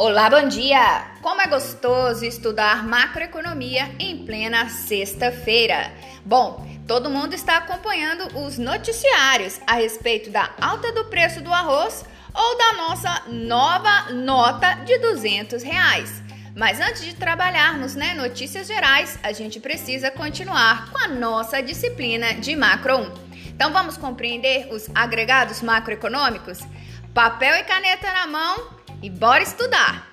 Olá, bom dia! Como é gostoso estudar macroeconomia em plena sexta-feira. Bom, todo mundo está acompanhando os noticiários a respeito da alta do preço do arroz ou da nossa nova nota de 200 reais. Mas antes de trabalharmos né, notícias gerais, a gente precisa continuar com a nossa disciplina de macro 1. Então vamos compreender os agregados macroeconômicos? Papel e caneta na mão e bora estudar!